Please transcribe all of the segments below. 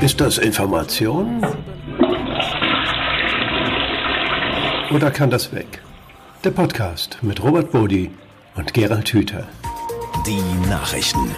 Ist das Information? Oder kann das weg? Der Podcast mit Robert Bodi und Gerald Hüther. Die Nachrichten.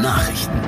Nachrichten.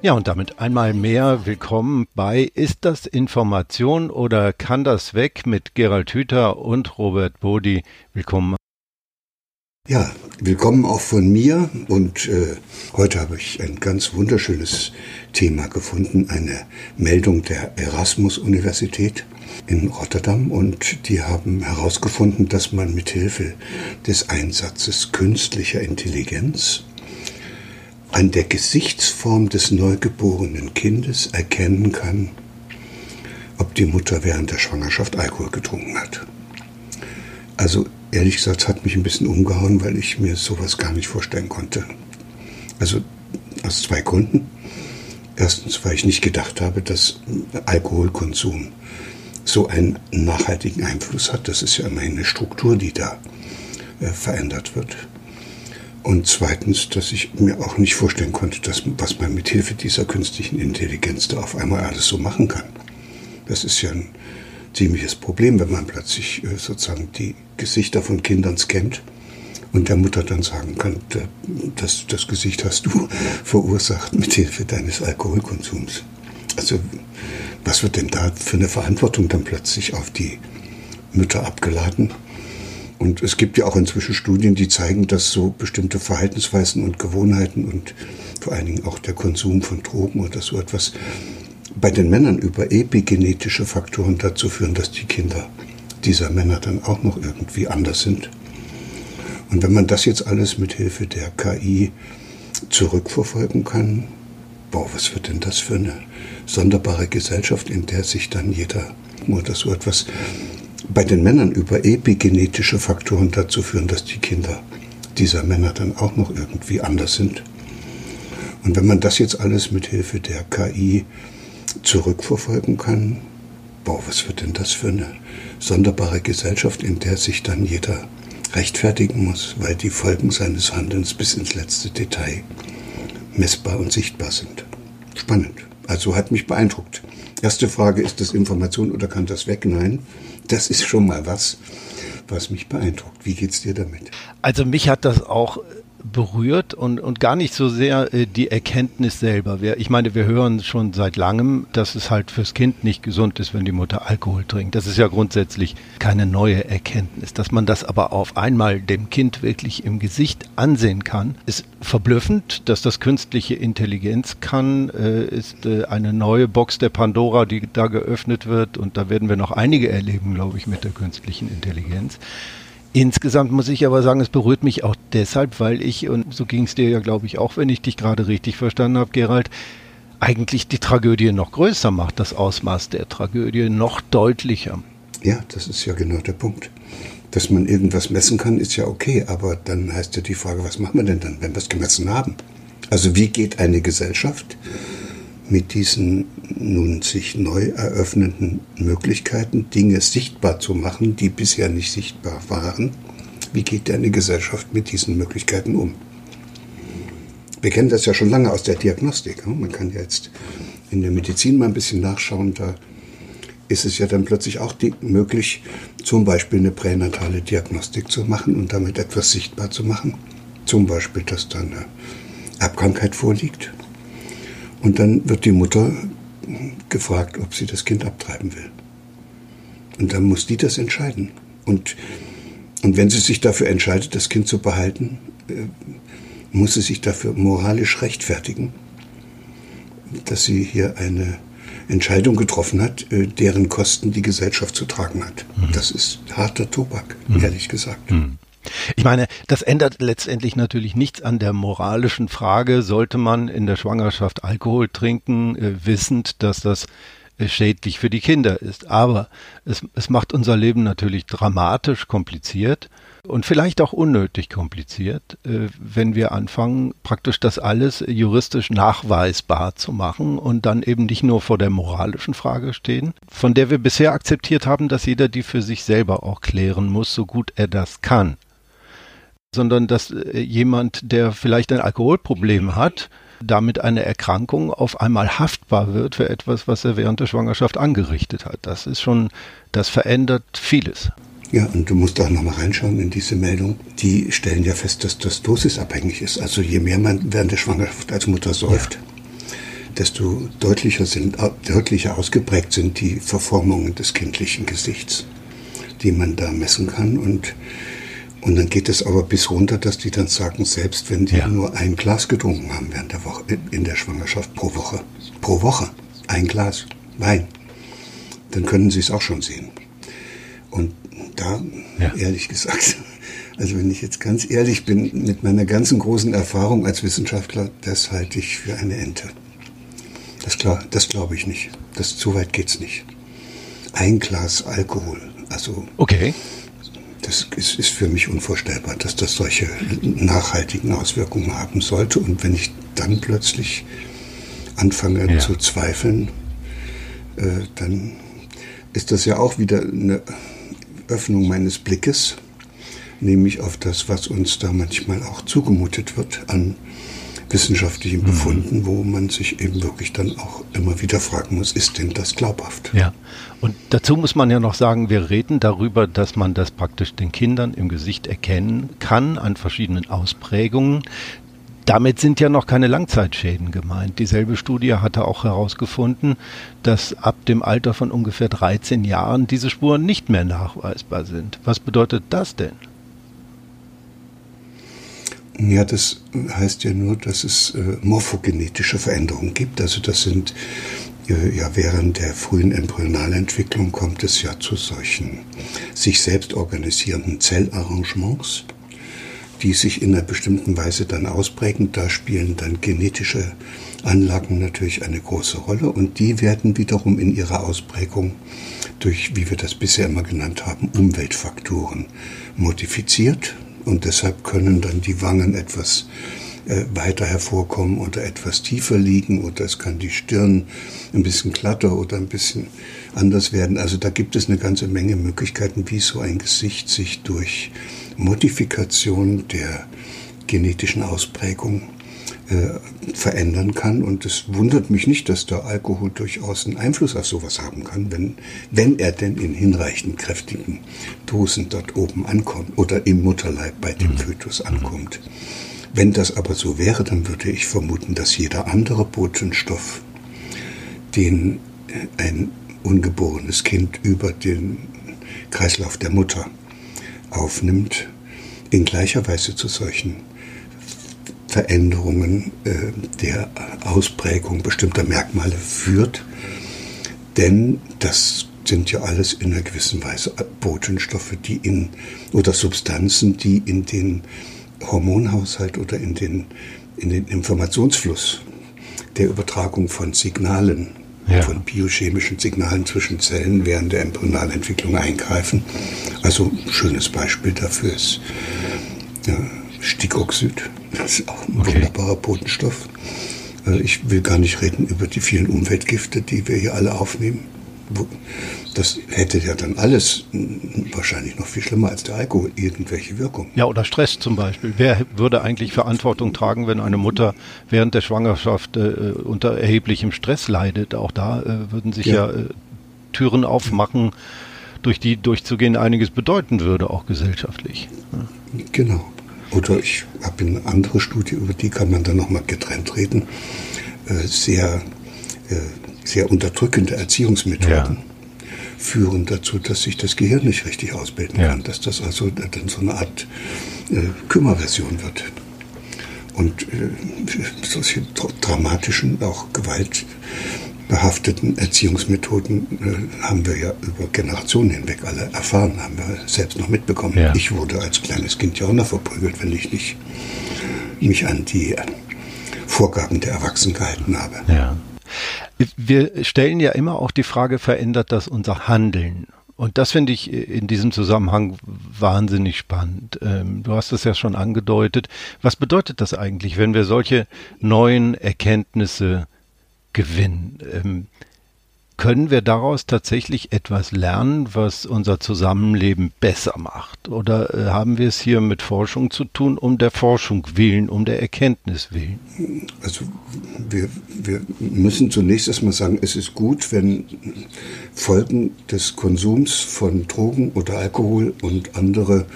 Ja, und damit einmal mehr willkommen bei Ist das Information oder kann das weg mit Gerald Hüther und Robert Bodi. Willkommen ja, willkommen auch von mir und äh, heute habe ich ein ganz wunderschönes Thema gefunden, eine Meldung der Erasmus-Universität in Rotterdam und die haben herausgefunden, dass man mithilfe des Einsatzes künstlicher Intelligenz an der Gesichtsform des neugeborenen Kindes erkennen kann, ob die Mutter während der Schwangerschaft Alkohol getrunken hat. Also ehrlich gesagt, hat mich ein bisschen umgehauen, weil ich mir sowas gar nicht vorstellen konnte. Also aus zwei Gründen. Erstens, weil ich nicht gedacht habe, dass Alkoholkonsum so einen nachhaltigen Einfluss hat. Das ist ja immerhin eine Struktur, die da äh, verändert wird. Und zweitens, dass ich mir auch nicht vorstellen konnte, dass, was man mit Hilfe dieser künstlichen Intelligenz da auf einmal alles so machen kann. Das ist ja ein ziemliches Problem, wenn man plötzlich äh, sozusagen die Gesichter von Kindern scannt und der Mutter dann sagen kann, das, das Gesicht hast du verursacht mit Hilfe deines Alkoholkonsums. Also was wird denn da für eine Verantwortung dann plötzlich auf die Mütter abgeladen? Und es gibt ja auch inzwischen Studien, die zeigen, dass so bestimmte Verhaltensweisen und Gewohnheiten und vor allen Dingen auch der Konsum von Drogen oder so etwas bei den Männern über epigenetische Faktoren dazu führen, dass die Kinder dieser Männer dann auch noch irgendwie anders sind. Und wenn man das jetzt alles mit Hilfe der KI zurückverfolgen kann, boah, was wird denn das für eine sonderbare Gesellschaft, in der sich dann jeder oder so etwas bei den Männern über epigenetische Faktoren dazu führen, dass die Kinder dieser Männer dann auch noch irgendwie anders sind. Und wenn man das jetzt alles mit Hilfe der KI zurückverfolgen kann, boah, was wird denn das für eine sonderbare Gesellschaft, in der sich dann jeder rechtfertigen muss, weil die Folgen seines Handelns bis ins letzte Detail messbar und sichtbar sind. Spannend. Also hat mich beeindruckt. Erste Frage, ist das Information oder kann das weg? Nein, das ist schon mal was, was mich beeindruckt. Wie geht's dir damit? Also mich hat das auch berührt und, und gar nicht so sehr äh, die Erkenntnis selber. Wir, ich meine, wir hören schon seit langem, dass es halt fürs Kind nicht gesund ist, wenn die Mutter Alkohol trinkt. Das ist ja grundsätzlich keine neue Erkenntnis. Dass man das aber auf einmal dem Kind wirklich im Gesicht ansehen kann, ist verblüffend. Dass das künstliche Intelligenz kann, äh, ist äh, eine neue Box der Pandora, die da geöffnet wird. Und da werden wir noch einige erleben, glaube ich, mit der künstlichen Intelligenz. Insgesamt muss ich aber sagen, es berührt mich auch deshalb, weil ich, und so ging es dir ja, glaube ich, auch, wenn ich dich gerade richtig verstanden habe, Gerald, eigentlich die Tragödie noch größer macht, das Ausmaß der Tragödie noch deutlicher. Ja, das ist ja genau der Punkt. Dass man irgendwas messen kann, ist ja okay, aber dann heißt ja die Frage, was machen wir denn dann, wenn wir es gemessen haben? Also wie geht eine Gesellschaft mit diesen nun sich neu eröffnenden Möglichkeiten, Dinge sichtbar zu machen, die bisher nicht sichtbar waren. Wie geht eine Gesellschaft mit diesen Möglichkeiten um? Wir kennen das ja schon lange aus der Diagnostik. Man kann jetzt in der Medizin mal ein bisschen nachschauen, da ist es ja dann plötzlich auch möglich, zum Beispiel eine pränatale Diagnostik zu machen und damit etwas sichtbar zu machen. Zum Beispiel, dass da eine Erbkrankheit vorliegt und dann wird die Mutter gefragt, ob sie das Kind abtreiben will. Und dann muss die das entscheiden. Und, und wenn sie sich dafür entscheidet, das Kind zu behalten, äh, muss sie sich dafür moralisch rechtfertigen, dass sie hier eine Entscheidung getroffen hat, äh, deren Kosten die Gesellschaft zu tragen hat. Mhm. Das ist harter Tobak, mhm. ehrlich gesagt. Mhm. Ich meine, das ändert letztendlich natürlich nichts an der moralischen Frage, sollte man in der Schwangerschaft Alkohol trinken, äh, wissend, dass das äh, schädlich für die Kinder ist. Aber es, es macht unser Leben natürlich dramatisch kompliziert und vielleicht auch unnötig kompliziert, äh, wenn wir anfangen, praktisch das alles juristisch nachweisbar zu machen und dann eben nicht nur vor der moralischen Frage stehen, von der wir bisher akzeptiert haben, dass jeder die für sich selber auch klären muss, so gut er das kann sondern dass äh, jemand, der vielleicht ein Alkoholproblem hat, damit eine Erkrankung auf einmal haftbar wird für etwas, was er während der Schwangerschaft angerichtet hat. Das ist schon, das verändert vieles. Ja, und du musst auch nochmal reinschauen in diese Meldung. Die stellen ja fest, dass das dosisabhängig ist. Also je mehr man während der Schwangerschaft als Mutter säuft, ja. desto deutlicher sind, deutlicher ausgeprägt sind die Verformungen des kindlichen Gesichts, die man da messen kann. Und, und dann geht es aber bis runter, dass die dann sagen, selbst wenn die ja. nur ein Glas getrunken haben während der Woche, in der Schwangerschaft pro Woche, pro Woche, ein Glas Wein, dann können sie es auch schon sehen. Und da, ja. ehrlich gesagt, also wenn ich jetzt ganz ehrlich bin, mit meiner ganzen großen Erfahrung als Wissenschaftler, das halte ich für eine Ente. Das, das glaube ich nicht. Das, so weit geht's nicht. Ein Glas Alkohol, also okay. Das ist, ist für mich unvorstellbar, dass das solche nachhaltigen Auswirkungen haben sollte. Und wenn ich dann plötzlich anfange ja. zu zweifeln, äh, dann ist das ja auch wieder eine Öffnung meines Blickes, nämlich auf das, was uns da manchmal auch zugemutet wird an wissenschaftlichen mhm. Befunden, mhm. wo man sich eben wirklich dann auch immer wieder fragen muss, ist denn das glaubhaft? Ja, und dazu muss man ja noch sagen, wir reden darüber, dass man das praktisch den Kindern im Gesicht erkennen kann an verschiedenen Ausprägungen. Damit sind ja noch keine Langzeitschäden gemeint. Dieselbe Studie hatte auch herausgefunden, dass ab dem Alter von ungefähr 13 Jahren diese Spuren nicht mehr nachweisbar sind. Was bedeutet das denn? Ja, das heißt ja nur, dass es äh, morphogenetische Veränderungen gibt. Also das sind äh, ja während der frühen Embryonalentwicklung kommt es ja zu solchen sich selbst organisierenden Zellarrangements die sich in einer bestimmten Weise dann ausprägen. Da spielen dann genetische Anlagen natürlich eine große Rolle und die werden wiederum in ihrer Ausprägung durch, wie wir das bisher immer genannt haben, Umweltfaktoren modifiziert und deshalb können dann die Wangen etwas äh, weiter hervorkommen oder etwas tiefer liegen oder es kann die Stirn ein bisschen glatter oder ein bisschen anders werden. Also da gibt es eine ganze Menge Möglichkeiten, wie so ein Gesicht sich durch Modifikation der genetischen Ausprägung äh, verändern kann. Und es wundert mich nicht, dass der Alkohol durchaus einen Einfluss auf sowas haben kann, wenn, wenn er denn in hinreichend kräftigen Dosen dort oben ankommt oder im Mutterleib bei dem mhm. Fötus ankommt. Wenn das aber so wäre, dann würde ich vermuten, dass jeder andere Botenstoff, den ein ungeborenes Kind über den Kreislauf der Mutter aufnimmt, in gleicher Weise zu solchen Veränderungen äh, der Ausprägung bestimmter Merkmale führt. Denn das sind ja alles in einer gewissen Weise Botenstoffe, die in oder Substanzen, die in den Hormonhaushalt oder in den, in den Informationsfluss der Übertragung von Signalen ja. von biochemischen Signalen zwischen Zellen während der Embryonalentwicklung eingreifen. Also ein schönes Beispiel dafür ist ja, Stickoxid. Das ist auch ein okay. wunderbarer Botenstoff. Äh, ich will gar nicht reden über die vielen Umweltgifte, die wir hier alle aufnehmen. Das hätte ja dann alles wahrscheinlich noch viel schlimmer als der Alkohol irgendwelche Wirkung. Ja, oder Stress zum Beispiel. Wer würde eigentlich Verantwortung tragen, wenn eine Mutter während der Schwangerschaft äh, unter erheblichem Stress leidet? Auch da äh, würden sich ja, ja äh, Türen aufmachen, durch die durchzugehen einiges bedeuten würde, auch gesellschaftlich. Ja. Genau. Oder ich habe eine andere Studie, über die kann man dann nochmal getrennt reden. Äh, sehr äh, sehr unterdrückende Erziehungsmethoden ja. führen dazu, dass sich das Gehirn nicht richtig ausbilden ja. kann, dass das also dann so eine Art äh, Kümmerversion wird. Und äh, solche dramatischen, auch gewaltbehafteten Erziehungsmethoden äh, haben wir ja über Generationen hinweg alle erfahren, haben wir selbst noch mitbekommen. Ja. Ich wurde als kleines Kind ja auch noch verprügelt, wenn ich nicht mich an die Vorgaben der Erwachsenen gehalten habe. Ja. Wir stellen ja immer auch die Frage, verändert das unser Handeln? Und das finde ich in diesem Zusammenhang wahnsinnig spannend. Ähm, du hast es ja schon angedeutet. Was bedeutet das eigentlich, wenn wir solche neuen Erkenntnisse gewinnen? Ähm, können wir daraus tatsächlich etwas lernen, was unser Zusammenleben besser macht? Oder äh, haben wir es hier mit Forschung zu tun, um der Forschung willen, um der Erkenntnis willen? Also wir, wir müssen zunächst erstmal sagen, es ist gut, wenn Folgen des Konsums von Drogen oder Alkohol und andere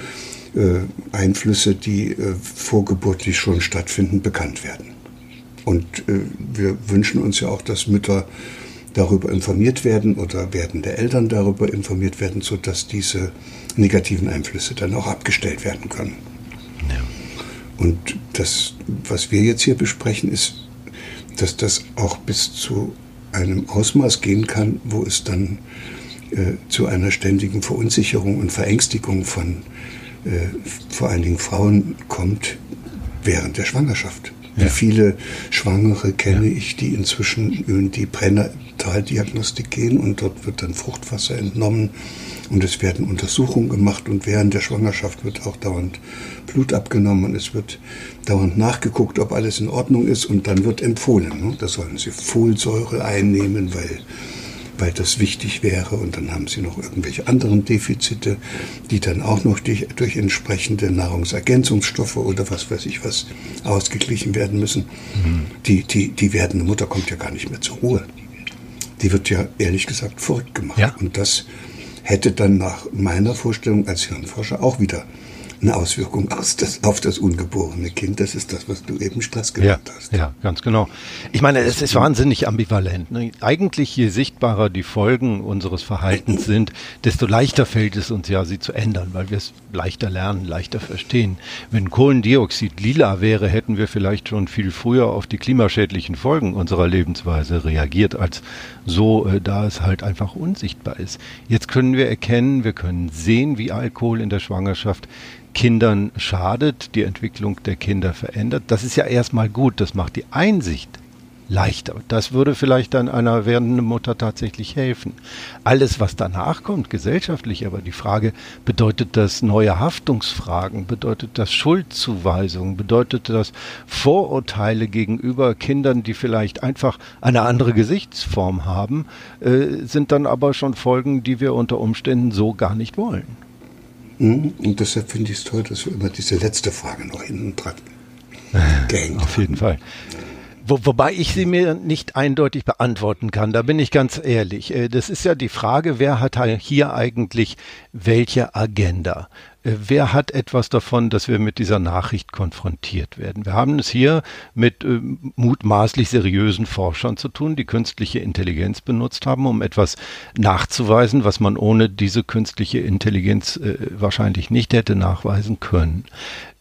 äh, Einflüsse, die äh, vorgeburtlich schon stattfinden, bekannt werden. Und äh, wir wünschen uns ja auch, dass Mütter darüber informiert werden oder werdende Eltern darüber informiert werden, sodass diese negativen Einflüsse dann auch abgestellt werden können. Ja. Und das, was wir jetzt hier besprechen, ist, dass das auch bis zu einem Ausmaß gehen kann, wo es dann äh, zu einer ständigen Verunsicherung und Verängstigung von äh, vor allen Dingen Frauen kommt während der Schwangerschaft. Wie viele Schwangere kenne ich, die inzwischen in die Pränataldiagnostik gehen und dort wird dann Fruchtwasser entnommen und es werden Untersuchungen gemacht und während der Schwangerschaft wird auch dauernd Blut abgenommen und es wird dauernd nachgeguckt, ob alles in Ordnung ist und dann wird empfohlen. Ne? Da sollen sie Folsäure einnehmen, weil weil das wichtig wäre. Und dann haben sie noch irgendwelche anderen Defizite, die dann auch noch durch, durch entsprechende Nahrungsergänzungsstoffe oder was weiß ich was ausgeglichen werden müssen. Mhm. Die, die, die werdende Mutter kommt ja gar nicht mehr zur Ruhe. Die wird ja ehrlich gesagt verrückt gemacht. Ja. Und das hätte dann nach meiner Vorstellung als Hirnforscher auch wieder eine Auswirkung aus das, auf das ungeborene Kind. Das ist das, was du eben Stress genannt ja, hast. Ja, ganz genau. Ich meine, es ist wahnsinnig ambivalent. Ne? Eigentlich, je sichtbarer die Folgen unseres Verhaltens sind, desto leichter fällt es uns ja, sie zu ändern, weil wir es leichter lernen, leichter verstehen. Wenn Kohlendioxid lila wäre, hätten wir vielleicht schon viel früher auf die klimaschädlichen Folgen unserer Lebensweise reagiert, als so, äh, da es halt einfach unsichtbar ist. Jetzt können wir erkennen, wir können sehen, wie Alkohol in der Schwangerschaft Kindern schadet, die Entwicklung der Kinder verändert. Das ist ja erstmal gut, das macht die Einsicht leichter. Das würde vielleicht dann einer werdenden Mutter tatsächlich helfen. Alles, was danach kommt, gesellschaftlich, aber die Frage, bedeutet das neue Haftungsfragen, bedeutet das Schuldzuweisungen, bedeutet das Vorurteile gegenüber Kindern, die vielleicht einfach eine andere Gesichtsform haben, äh, sind dann aber schon Folgen, die wir unter Umständen so gar nicht wollen. Mhm. Und deshalb finde ich es toll, dass wir immer diese letzte Frage noch hinten dran gehängt Auf jeden Fall. Wo, wobei ich sie mir nicht eindeutig beantworten kann, da bin ich ganz ehrlich. Äh, das ist ja die Frage, wer hat hier eigentlich welche Agenda? Äh, wer hat etwas davon, dass wir mit dieser Nachricht konfrontiert werden? Wir haben es hier mit äh, mutmaßlich seriösen Forschern zu tun, die künstliche Intelligenz benutzt haben, um etwas nachzuweisen, was man ohne diese künstliche Intelligenz äh, wahrscheinlich nicht hätte nachweisen können.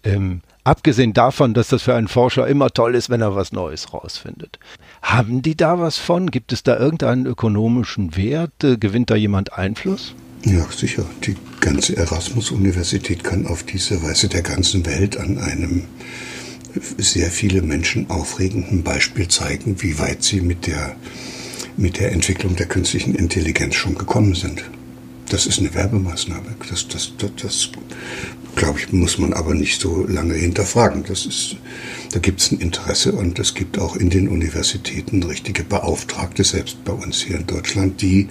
Ähm, Abgesehen davon, dass das für einen Forscher immer toll ist, wenn er was Neues rausfindet. Haben die da was von? Gibt es da irgendeinen ökonomischen Wert? Gewinnt da jemand Einfluss? Ja, sicher. Die ganze Erasmus-Universität kann auf diese Weise der ganzen Welt an einem sehr viele Menschen aufregenden Beispiel zeigen, wie weit sie mit der, mit der Entwicklung der künstlichen Intelligenz schon gekommen sind. Das ist eine Werbemaßnahme. Das, das, das, das glaube ich, muss man aber nicht so lange hinterfragen. Das ist, da gibt es ein Interesse und es gibt auch in den Universitäten richtige Beauftragte, selbst bei uns hier in Deutschland, die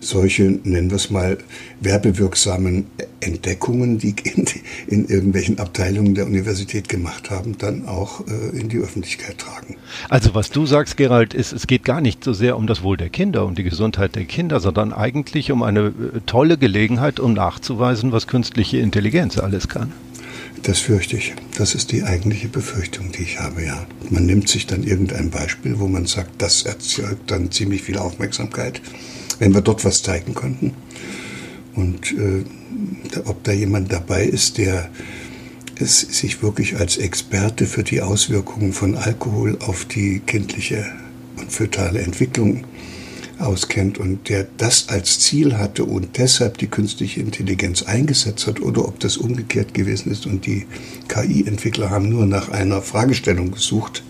solche, nennen wir es mal, werbewirksamen Entdeckungen, die in, in, irgendwelchen Abteilungen der Universität gemacht haben, dann auch äh, in die Öffentlichkeit tragen. Also was du sagst, Gerald, ist, es geht gar nicht so sehr um das Wohl der Kinder, um die Gesundheit der Kinder, sondern eigentlich um eine äh, tolle Gelegenheit, um nachzuweisen, was künstliche Intelligenz alles kann. Das fürchte ich. Das ist die eigentliche Befürchtung, die ich habe, ja. Man nimmt sich dann irgendein Beispiel, wo man sagt, das erzeugt dann ziemlich viel Aufmerksamkeit wenn wir dort was zeigen konnten. Und äh, ob da jemand dabei ist, der es sich wirklich als Experte für die Auswirkungen von Alkohol auf die kindliche und fötale Entwicklung auskennt und der das als Ziel hatte und deshalb die künstliche Intelligenz eingesetzt hat oder ob das umgekehrt gewesen ist und die KI-Entwickler haben nur nach einer Fragestellung gesucht,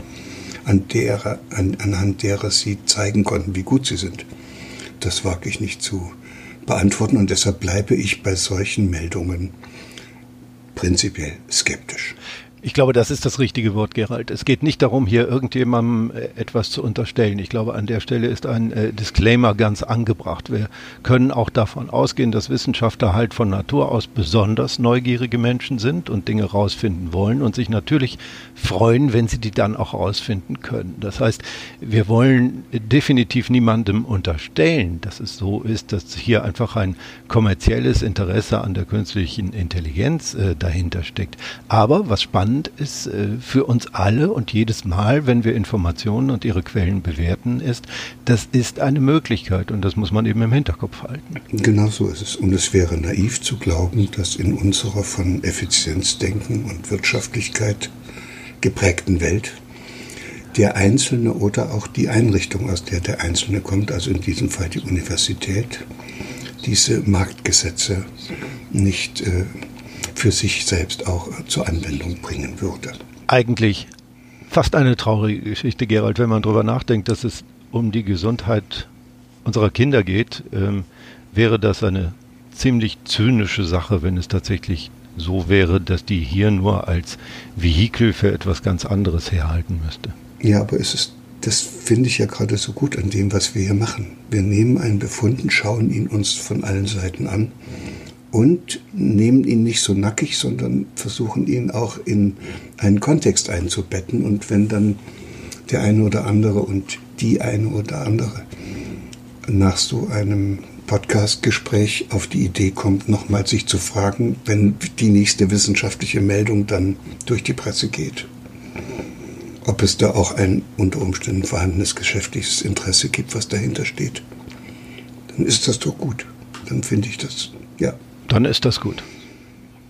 an derer, an, anhand derer sie zeigen konnten, wie gut sie sind das wage ich nicht zu beantworten und deshalb bleibe ich bei solchen Meldungen prinzipiell skeptisch. Ich glaube, das ist das richtige Wort, Gerald. Es geht nicht darum, hier irgendjemandem äh, etwas zu unterstellen. Ich glaube, an der Stelle ist ein äh, Disclaimer ganz angebracht. Wir können auch davon ausgehen, dass Wissenschaftler halt von Natur aus besonders neugierige Menschen sind und Dinge rausfinden wollen und sich natürlich freuen, wenn sie die dann auch rausfinden können. Das heißt, wir wollen definitiv niemandem unterstellen, dass es so ist, dass hier einfach ein kommerzielles Interesse an der künstlichen Intelligenz äh, dahinter steckt. Aber was spannend spannend ist äh, für uns alle und jedes Mal, wenn wir Informationen und ihre Quellen bewerten, ist, das ist eine Möglichkeit und das muss man eben im Hinterkopf halten. Genau so ist es. Und es wäre naiv zu glauben, dass in unserer von Effizienzdenken und Wirtschaftlichkeit geprägten Welt der Einzelne oder auch die Einrichtung, aus der der Einzelne kommt, also in diesem Fall die Universität, diese Marktgesetze nicht äh, für sich selbst auch zur Anwendung bringen würde. Eigentlich fast eine traurige Geschichte, Gerald, wenn man darüber nachdenkt, dass es um die Gesundheit unserer Kinder geht, ähm, wäre das eine ziemlich zynische Sache, wenn es tatsächlich so wäre, dass die hier nur als Vehikel für etwas ganz anderes herhalten müsste. Ja, aber es ist, das finde ich ja gerade so gut an dem, was wir hier machen. Wir nehmen einen Befund und schauen ihn uns von allen Seiten an und nehmen ihn nicht so nackig, sondern versuchen ihn auch in einen Kontext einzubetten. Und wenn dann der eine oder andere und die eine oder andere nach so einem Podcastgespräch auf die Idee kommt, nochmal sich zu fragen, wenn die nächste wissenschaftliche Meldung dann durch die Presse geht, ob es da auch ein unter Umständen vorhandenes geschäftliches Interesse gibt, was dahinter steht, dann ist das doch gut. Dann finde ich das, ja, dann ist das gut.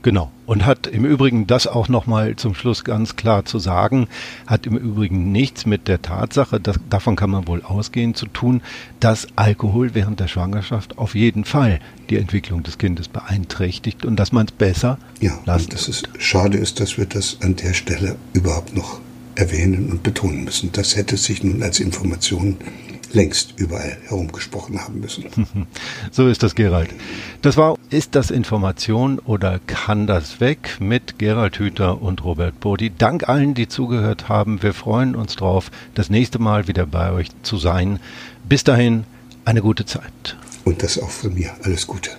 Genau. Und hat im Übrigen das auch nochmal zum Schluss ganz klar zu sagen, hat im Übrigen nichts mit der Tatsache, dass, davon kann man wohl ausgehen, zu tun, dass Alkohol während der Schwangerschaft auf jeden Fall die Entwicklung des Kindes beeinträchtigt und dass man es besser ja, lassen und dass es schade ist, dass wir das an der Stelle überhaupt noch erwähnen und betonen müssen. Das hätte sich nun als Information längst überall herumgesprochen haben müssen. So ist das, Gerald. Das war Ist das Information oder kann das weg mit Gerald Hüther und Robert Bodi. Dank allen, die zugehört haben. Wir freuen uns drauf, das nächste Mal wieder bei euch zu sein. Bis dahin eine gute Zeit. Und das auch von mir. Alles Gute.